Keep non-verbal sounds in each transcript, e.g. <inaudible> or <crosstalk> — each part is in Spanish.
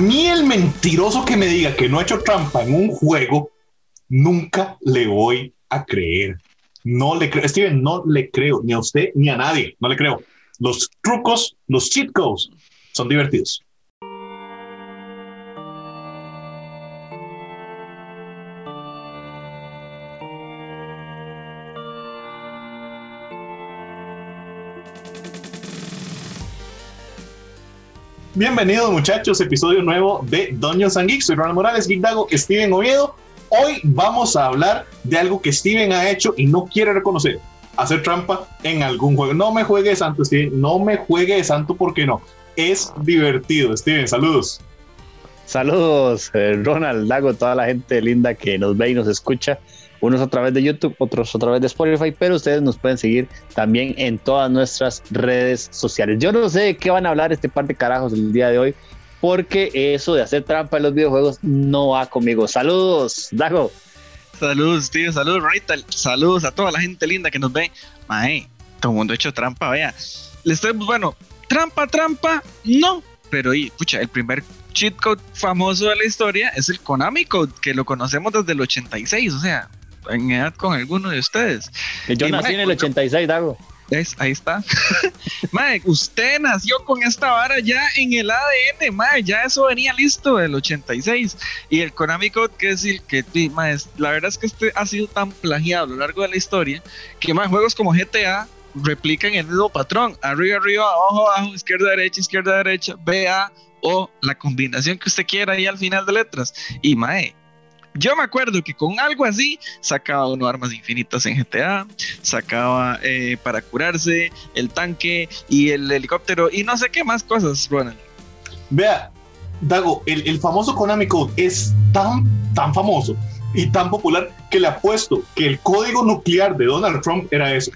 mí el mentiroso que me diga que no ha hecho trampa en un juego, nunca le voy a creer. No le creo, Steven, no le creo, ni a usted ni a nadie, no le creo. Los trucos, los cheat codes son divertidos. Bienvenidos muchachos, episodio nuevo de Doños and Geeks. Soy Ronald Morales, Geek Dago, Steven Oviedo. Hoy vamos a hablar de algo que Steven ha hecho y no quiere reconocer. Hacer trampa en algún juego. No me juegue de santo, Steven. No me juegue de santo porque no. Es divertido. Steven, saludos. Saludos, eh, Ronald, Dago, toda la gente linda que nos ve y nos escucha unos a través de YouTube, otros a través de Spotify, pero ustedes nos pueden seguir también en todas nuestras redes sociales. Yo no sé de qué van a hablar este par de carajos el día de hoy, porque eso de hacer trampa en los videojuegos no va conmigo. Saludos, Dago. Saludos, tío, saludos, Rita. Saludos a toda la gente linda que nos ve. Mae, todo el mundo ha hecho trampa, vea. Le estoy, bueno, trampa, trampa, no. Pero, y, pucha, el primer cheat code famoso de la historia es el Konami Code, que lo conocemos desde el 86, o sea, en edad con alguno de ustedes. Yo nací en el 86, Dago. Es, ahí está. <laughs> mae, usted nació con esta vara ya en el ADN, mae, ya eso venía listo del 86. Y el Konami Code, que es el que, mae, la verdad es que este ha sido tan plagiado a lo largo de la historia que más juegos como GTA replican el mismo patrón: arriba, arriba, abajo, abajo, izquierda, derecha, izquierda, derecha, BA o la combinación que usted quiera ahí al final de letras. Y mae, yo me acuerdo que con algo así sacaba uno armas infinitas en GTA, sacaba eh, para curarse el tanque y el helicóptero y no sé qué más cosas, Ronald. Vea, Dago, el, famoso Konami Code es tan, tan famoso y tan popular que le apuesto que el código nuclear de Donald Trump era eso.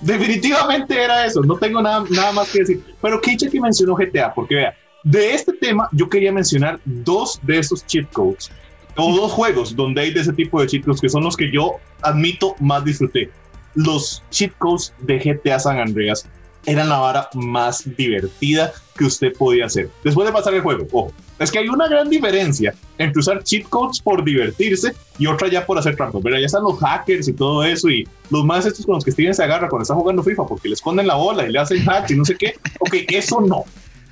Definitivamente era eso, no tengo nada, nada más que decir. Pero Kiche que mencionó GTA, porque vea, de este tema, yo quería mencionar dos de esos cheat codes, o dos juegos donde hay de ese tipo de cheat codes, que son los que yo admito más disfruté. Los cheat codes de GTA San Andreas eran la vara más divertida que usted podía hacer. Después de pasar el juego, ojo, es que hay una gran diferencia entre usar cheat codes por divertirse y otra ya por hacer trampas. Pero ya están los hackers y todo eso y los más estos con los que Steven se agarra cuando está jugando FIFA porque le esconden la bola y le hacen hacks y no sé qué. Ok, eso no.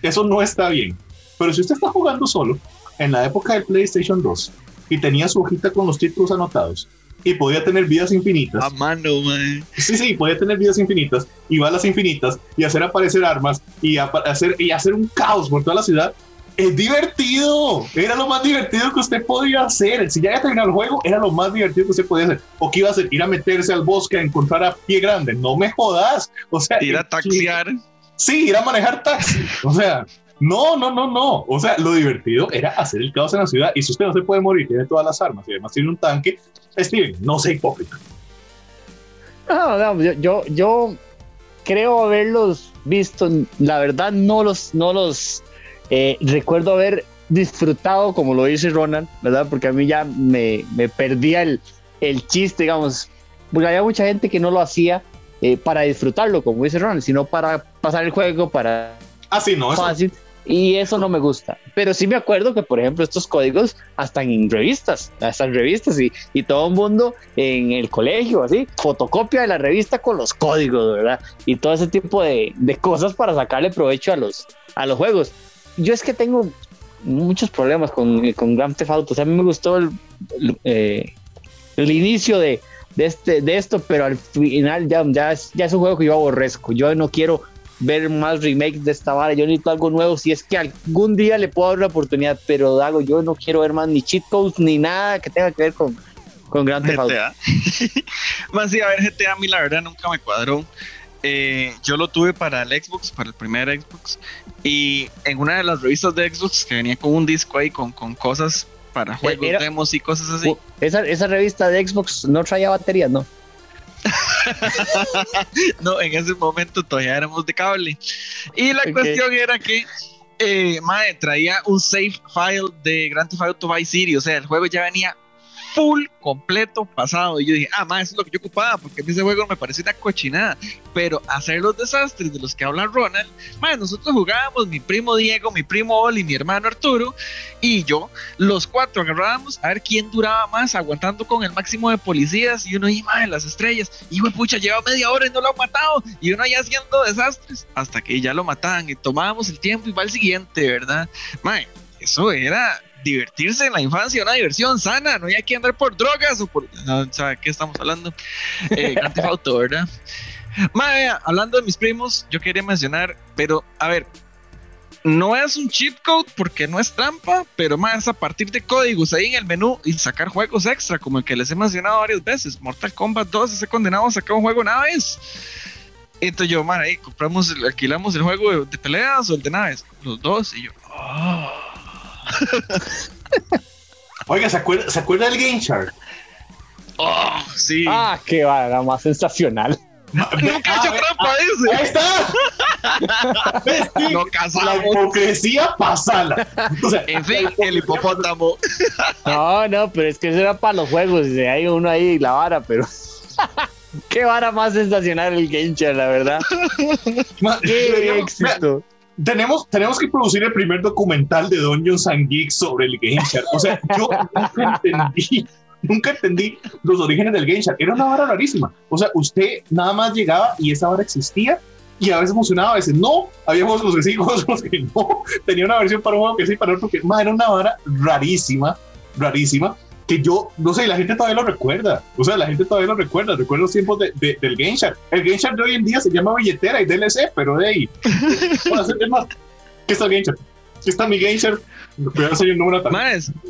Eso no está bien. Pero si usted está jugando solo, en la época del PlayStation 2, y tenía su hojita con los títulos anotados, y podía tener vidas infinitas. A mano, man. Sí, sí, podía tener vidas infinitas, y balas infinitas, y hacer aparecer armas, y, hacer, y hacer un caos por toda la ciudad. Es divertido. Era lo más divertido que usted podía hacer. Si ya había terminado el juego, era lo más divertido que usted podía hacer. ¿O qué iba a hacer? Ir a meterse al bosque a encontrar a pie grande. No me jodas. O sea, ir a taxiar. Sí, ir a manejar taxi. O sea, no, no, no, no. O sea, lo divertido era hacer el caos en la ciudad. Y si usted no se puede morir, tiene todas las armas y además tiene un tanque, Steven, no sea hipócrita. No, no, yo, yo, creo haberlos visto. La verdad, no los, no los eh, recuerdo haber disfrutado, como lo dice Ronald, ¿verdad? Porque a mí ya me, me perdía el, el chiste, digamos. Porque había mucha gente que no lo hacía eh, para disfrutarlo, como dice Ronald, sino para pasar el juego, para... Ah, sí, no, fácil. Y eso no me gusta. Pero sí me acuerdo que, por ejemplo, estos códigos están en revistas, hasta en revistas y, y todo el mundo en el colegio, así, fotocopia de la revista con los códigos, ¿verdad? Y todo ese tipo de, de cosas para sacarle provecho a los, a los juegos. Yo es que tengo muchos problemas con, con Grand Theft Auto. O sea, a mí me gustó el, eh, el inicio de, de, este, de esto, pero al final ya, ya, es, ya es un juego que yo aborrezco. Yo no quiero ver más remakes de esta vara. Yo necesito algo nuevo. Si es que algún día le puedo dar la oportunidad, pero Dago, yo no quiero ver más ni cheat codes ni nada que tenga que ver con, con Grand Theft <laughs> más sí, a ver, GTA a mí la verdad nunca me cuadró. Eh, yo lo tuve para el Xbox, para el primer Xbox, y en una de las revistas de Xbox que venía con un disco ahí con, con cosas para juegos, demos y cosas así. Esa, esa revista de Xbox no traía baterías, ¿no? <laughs> no, en ese momento todavía éramos de cable. Y la cuestión era que eh, traía un save file de Grand Theft Auto Vice City, o sea, el juego ya venía full, completo, pasado. Y yo dije, ah, más, eso es lo que yo ocupaba, porque a mí ese juego me parece una cochinada. Pero hacer los desastres de los que habla Ronald, más, nosotros jugábamos, mi primo Diego, mi primo Oli, mi hermano Arturo y yo, los cuatro agarrábamos a ver quién duraba más aguantando con el máximo de policías. Y uno, y más, las estrellas. Y pucha, lleva media hora y no lo han matado. Y uno ya haciendo desastres hasta que ya lo mataban y tomábamos el tiempo y va el siguiente, ¿verdad? Mae, eso era divertirse en la infancia, una diversión sana, no hay que andar por drogas o por... No, ¿sabe qué estamos hablando? Eh, <laughs> Grand Theft Auto, ¿verdad? Mae, hablando de mis primos, yo quería mencionar, pero a ver, no es un cheat code porque no es trampa, pero más a partir de códigos ahí en el menú y sacar juegos extra, como el que les he mencionado varias veces. Mortal Kombat 2, ese condenado sacó un juego una vez. Entonces yo, man, ahí compramos, alquilamos el juego de, peleas o el de naves, los dos, y yo, oh. <laughs> Oiga, ¿se acuerda, ¿se acuerda del Game Shark? Oh, sí. Ah, qué va, más sensacional. Nunca he hecho trampa, dice. Ahí está. <laughs> ¿Ves, sí? Lo La hipocresía pasala. O sea, En fin, el hipopótamo. No, no, pero es que eso era para los juegos. y Hay uno ahí, la vara, pero. <laughs> Qué vara más sensacional el Genshin, la verdad. Qué éxito. Tenemos, tenemos que producir el primer documental de Dungeons and Geeks sobre el Game Shark. O sea, yo nunca entendí, nunca entendí los orígenes del Game Shark. Era una vara rarísima. O sea, usted nada más llegaba y esa vara existía y a veces funcionaba, a veces no. Había juegos los que sí, <laughs> juegos los que no. Tenía una versión para un juego que sí, para otro que ma, era una vara rarísima, rarísima. Que yo, no sé, la gente todavía lo recuerda. O sea, la gente todavía lo recuerda. Recuerda los tiempos de- de- del Game Shark. El Game Shark de hoy en día se llama billetera y DLC, pero de ahí. <laughs> Bueno, es más, ¿Qué está el Game Shark? Aquí está mi Game Shark. El número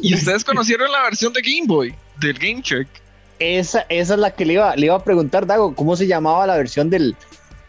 ¿y ustedes <laughs> conocieron la versión de Game Boy del Game Shark? Esa, esa es la que le iba, le iba a preguntar, Dago, ¿cómo se llamaba la versión del,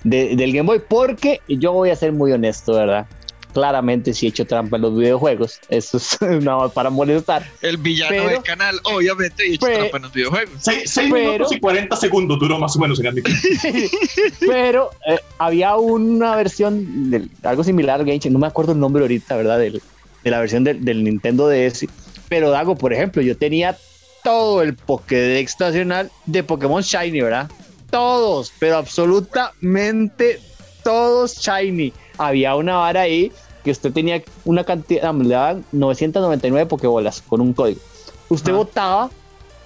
de- del Game Boy? Porque yo voy a ser muy honesto, ¿verdad? Claramente sí he hecho trampa en los videojuegos. Eso es <laughs> no, para molestar. El villano Pero- del canal, obviamente, y hecho Pero- trampa en los videojuegos. Seis, seis Pero- minutos y 40 segundos duró más o menos en. <laughs> Pero eh, había una versión, de algo similar al Game no me acuerdo el nombre ahorita, ¿verdad? Del- de la versión del, del Nintendo DS. Pero Dago, por ejemplo, yo tenía todo el Pokédex nacional de Pokémon Shiny, ¿verdad? Todos, pero absolutamente todos Shiny. Había una vara ahí que usted tenía una cantidad, le daban 999 Pokébolas con un código. Usted Ajá. botaba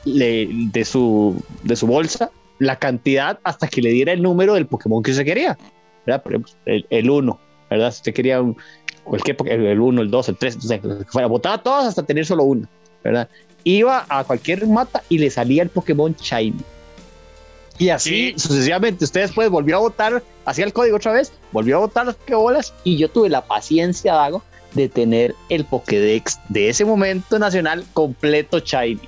le- de, su, de su bolsa la cantidad hasta que le diera el número del Pokémon que usted quería. ¿verdad? Por ejemplo, el 1, ¿verdad? Si usted quería un, cualquier el 1, el 2, el 3, entonces, lo que fuera, botaba todos hasta tener solo uno, ¿verdad? Iba a cualquier mata y le salía el Pokémon Shiny. Y así Sí. sucesivamente. Usted después volvió a votar, hacía el código otra vez, volvió a votar las Pokébolas y yo tuve la paciencia, Dago, de tener el Pokédex de ese momento nacional completo Shiny.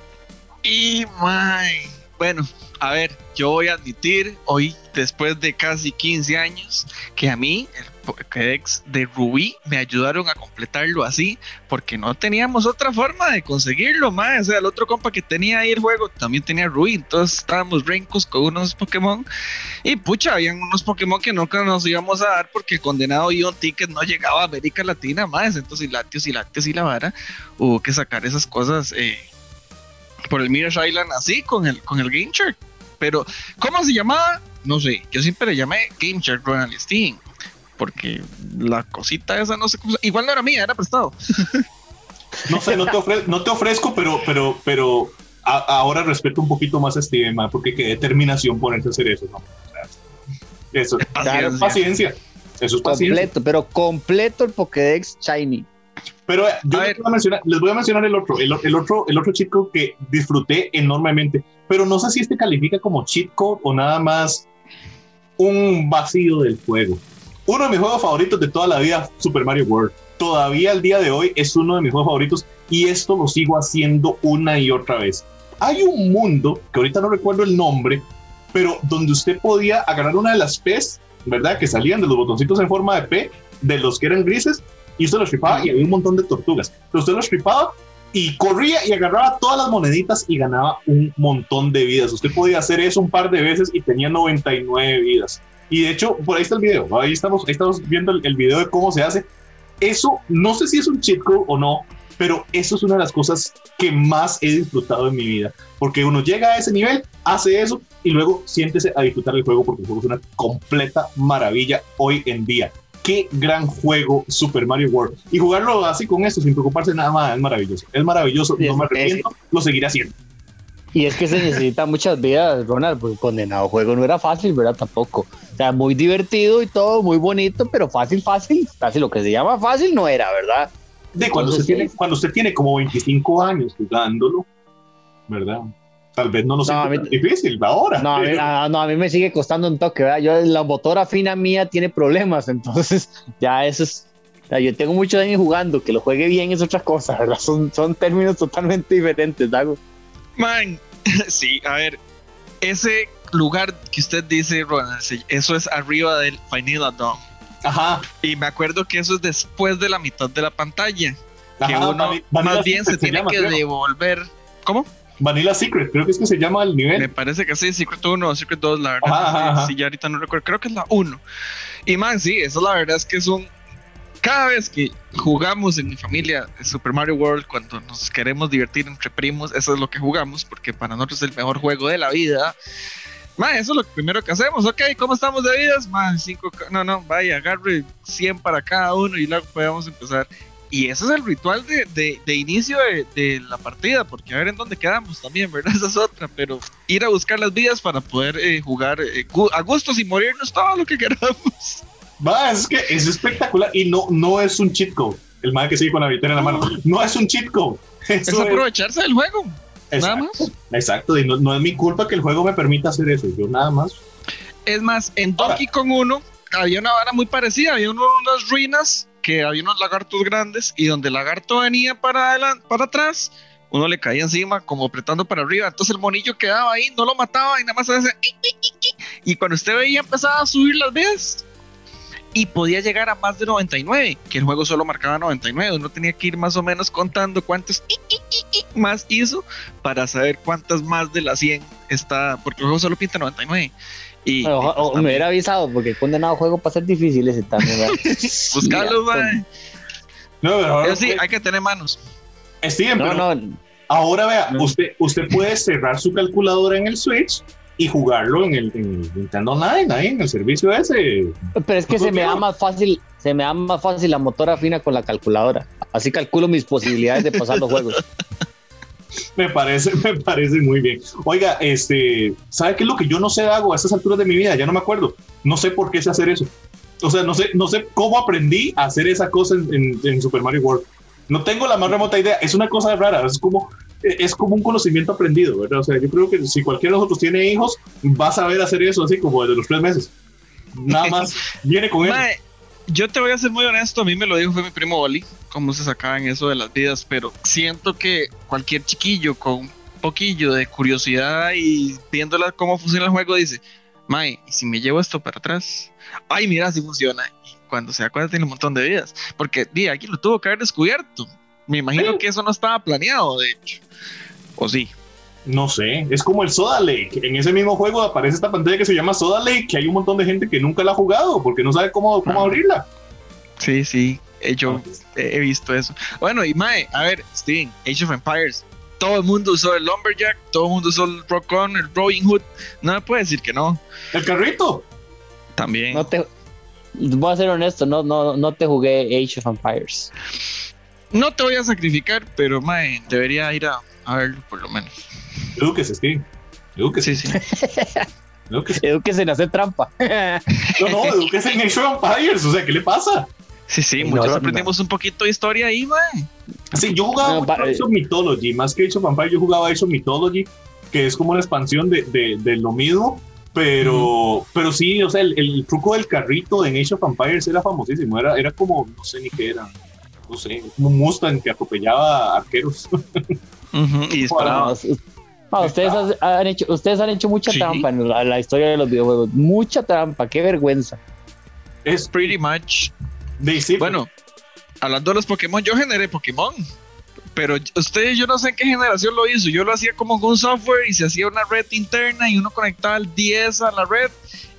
Y, my, bueno, a ver, yo voy a admitir hoy, después de casi 15 años, que a mí el Pokédex de Rubí me ayudaron a completarlo así, porque no teníamos otra forma de conseguirlo, más. O sea, el otro compa que tenía ahí el juego también tenía Rubí, entonces estábamos rencos con unos Pokémon. Y pucha, habían unos Pokémon que nunca nos íbamos a dar porque el condenado Ion Ticket no llegaba a América Latina más. Entonces, y Latios y Lácteos y la vara, hubo que sacar esas cosas. Eh, por el Mirage Island así con el, con el Game Shark. Pero, ¿cómo se llamaba? No sé. Yo siempre le llamé Game Shark Ronald Steam. Porque la cosita esa no sé cómo. se- Igual no era mía, era prestado. <laughs> No sé, no te, ofre- no te ofrezco, pero, pero, pero a- ahora respeto un poquito más a Steven, ma, porque qué determinación ponerse a hacer eso, ¿no? Eso, Paciencia. es paciencia. Eso es paciencia. Completo, pero completo el Pokédex Shiny. Pero yo les voy, a mencionar, les voy a mencionar el otro, el, el otro, el otro code que disfruté enormemente, pero no sé si este califica como cheat code o nada más un vacío del juego. Uno de mis juegos favoritos de toda la vida, Super Mario World. Todavía al día de hoy es uno de mis juegos favoritos y esto lo sigo haciendo una y otra vez. Hay un mundo, que ahorita no recuerdo el nombre, pero donde usted podía agarrar una de las P's, ¿verdad? Que salían de los botoncitos en forma de P, de los que eran grises, y usted los tripaba y había un montón de tortugas. Pero usted los tripaba y corría y agarraba todas las moneditas y ganaba un montón de vidas. Usted podía hacer eso un par de veces y tenía 99 vidas. Y de hecho, por ahí está el video. Ahí estamos, ahí estamos viendo el, el video de cómo se hace. Eso, no sé si es un cheat code o no, pero eso es una de las cosas que más he disfrutado en mi vida, porque uno llega a ese nivel, hace eso y luego siéntese a disfrutar el juego porque el juego es una completa maravilla hoy en día. Qué gran juego Super Mario World. Y jugarlo así con esto, sin preocuparse nada más, es maravilloso. Es maravilloso, no me arrepiento, lo seguiré haciendo. Y es que se necesita muchas vidas, Ronald, porque condenado juego no era fácil, ¿verdad? Tampoco. O sea, muy divertido y todo, muy bonito, pero fácil, fácil, casi lo que se llama fácil no era, ¿verdad? De cuando, usted tiene, cuando usted tiene como 25 años jugándolo, ¿verdad? Tal vez no lo sea difícil ahora. No a, mí, <laughs> no, a mí me sigue costando un toque, ¿verdad? Yo, la motora fina mía tiene problemas, <laughs> entonces ya eso es. Sea, yo tengo muchos años jugando, que lo juegue bien es otra cosa, ¿verdad? Son, son términos totalmente diferentes, Dago. Man, <laughs> sí, a ver, ese lugar que usted dice, Ronald, eso es arriba del Vanilla Dawn. Ajá. Y me acuerdo que eso es después de la mitad de la pantalla. que uno más bien se, tiene que devolver. ¿Cómo? Vanilla Secret, creo que es que se llama el nivel. Me parece que sí, Secret 1 o Secret 2, la verdad. Sí, ya ahorita no recuerdo, creo que es la 1. Y man, sí, eso la verdad es que es un cada vez que jugamos en mi familia Super Mario World, cuando nos queremos divertir entre primos, eso es lo que jugamos, porque para nosotros es el mejor juego de la vida. Ma, eso es lo primero que hacemos. Ok, ¿cómo estamos de vidas? Más cinco. No, no, vaya, agarre 100 para cada uno y luego podemos empezar. Y ese es el ritual de, de, inicio de, la partida, porque a ver en dónde quedamos también, <laughs> ¿verdad? Esa es otra, pero ir a buscar las vidas para poder eh, jugar eh, a gustos y morirnos todo lo que queramos. <laughs> Va, es que es espectacular y no, no es un cheat code. El man que sigue con la billetera en la mano. No es un cheat code. <laughs> es aprovecharse del juego. Exacto, nada más. Exacto, y no, es mi culpa que el juego me permita hacer eso. Yo nada más. Es más, en Donkey Kong 1 había una vara muy parecida. Había unas ruinas que había unos lagartos grandes y donde el lagarto venía para, adelante, para atrás, uno le caía encima como apretando para arriba. Entonces el monillo quedaba ahí, no lo mataba y nada más hacía. Y cuando usted veía empezaba a subir las vidas y podía llegar a más de 99, que el juego solo marcaba 99. Uno tenía que ir más o menos contando cuántos más hizo para saber cuántas más de las 100 está, porque el juego solo pinta 99. Y, o, me hubiera avisado, porque he condenado juego para ser difícil ese también. <laughs> Buscarlo, No, pero sí, hay que tener manos. Steven, no, no. ahora vea, usted, usted puede cerrar su calculadora en el Switch y jugarlo en el, Nintendo Online, ahí en el servicio ese. Pero es que se me da más fácil, se me da más fácil la motora fina con la calculadora. Así calculo mis posibilidades de pasar los juegos. <laughs> me parece, <laughs> me parece muy bien. Oiga, este, ¿sabe qué es lo que yo no sé hago a estas alturas de mi vida? Ya no me acuerdo. No sé por qué sé hacer eso. O sea, no sé, no sé cómo aprendí a hacer esa cosa en, en Super Mario World. No tengo la más remota idea. Es una cosa rara. Es como, es como un conocimiento aprendido, ¿verdad? O sea, yo creo que si cualquiera de nosotros tiene hijos, va a saber hacer eso así como desde los tres meses. Nada más <laughs> viene con él. Yo te voy a ser muy honesto, a mí me lo dijo fue mi primo Oli, cómo se sacaban eso de las vidas, pero siento que cualquier chiquillo con un poquillo de curiosidad y viéndola cómo funciona el juego dice, Mae, ¿y si me llevo esto para atrás? Ay, mira, si funciona. Y cuando se da cuenta tiene un montón de vidas, porque di, aquí lo tuvo que haber descubierto. Me imagino que eso no estaba planeado, de hecho. ¿O sí? No sé, es como el Soda Lake. En ese mismo juego aparece esta pantalla que se llama Soda Lake, que hay un montón de gente que nunca la ha jugado porque no sabe cómo, cómo abrirla. Sí, sí, yo he visto eso. Bueno, y Mae, a ver, Steven, Age of Empires. Todo el mundo usó el Lumberjack, todo el mundo usó el Rock On, el Robin Hood. No me puede decir que no. El carrito. También. No te, voy a ser honesto, no, no, no te jugué Age of Empires. No te voy a sacrificar, pero mae, debería ir a, verlo por lo menos. Edúquese, Steve. Edúquese. Sí, sí. Edúquese. en hacer trampa. no, no, edúquese en Age of Empires. O sea, ¿qué le pasa? Sí, sí, muchos aprendimos un poquito de historia ahí, mae. Sí, yo jugaba no, Age of Mythology. Más que Age of yo jugaba Age of Mythology, que es como una expansión de, de, de lo mismo. Pero, pero sí, o sea, el, el, truco del carrito en Age of Empires era famosísimo. Era, era como, no sé ni qué era no sé, como un Mustang que atropellaba arqueros. <laughs> y disparaba. ustedes, han hecho, ustedes han hecho mucha trampa en la, historia de los videojuegos. Mucha trampa, qué vergüenza. Es pretty much. Bueno, hablando de los Pokémon, yo generé Pokémon. Pero ustedes, yo no sé en qué generación lo hizo. Yo lo hacía como con un software y se hacía una red interna y uno conectaba el 10 a la red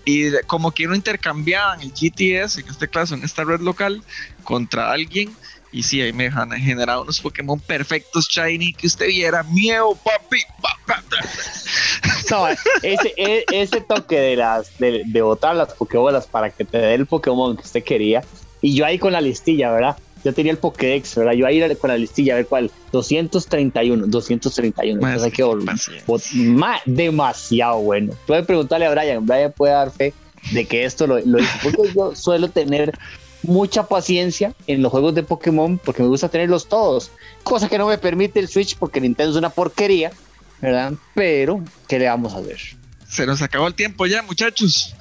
y como que uno intercambiaban el GTS, en este caso, en esta red local, contra alguien. Y sí, ahí me han generado unos Pokémon perfectos, shiny, que usted viera. Miedo, papi. <laughs> No, ese, e, ese toque de las de, de botar las Pokébolas para que te dé el Pokémon que usted quería. Y yo ahí con la listilla, ¿verdad? Yo tenía el Pokédex, ¿verdad? Yo ahí con la listilla, a ver cuál. 231, 231. Más, Entonces que más, demasiado bueno. Puede preguntarle a Brian. Brian puede dar fe de que esto lo, lo hizo. Porque yo suelo tener mucha paciencia en los juegos de Pokémon porque me gusta tenerlos todos. Cosa que no me permite el Switch porque Nintendo es una porquería, ¿verdad? Pero, ¿qué le vamos a ver? Se nos acabó el tiempo ya, muchachos.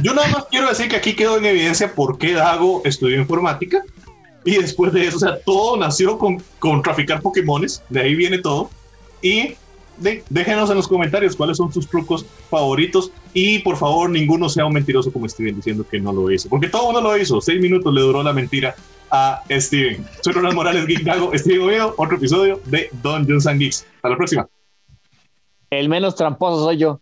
Yo nada más quiero decir que aquí quedó en evidencia por qué Dago estudió informática y después de eso, o sea, todo nació con, con traficar Pokémones, de ahí viene todo. Y déjenos en los comentarios cuáles son sus trucos favoritos y por favor ninguno sea un mentiroso como Steven diciendo que no lo hizo, porque todo uno lo hizo, seis minutos le duró la mentira a Steven. Soy Ronald Morales, Geek Dago, Steven Oviedo, otro episodio de Dungeons and Geeks. Hasta la próxima. El menos tramposo soy yo.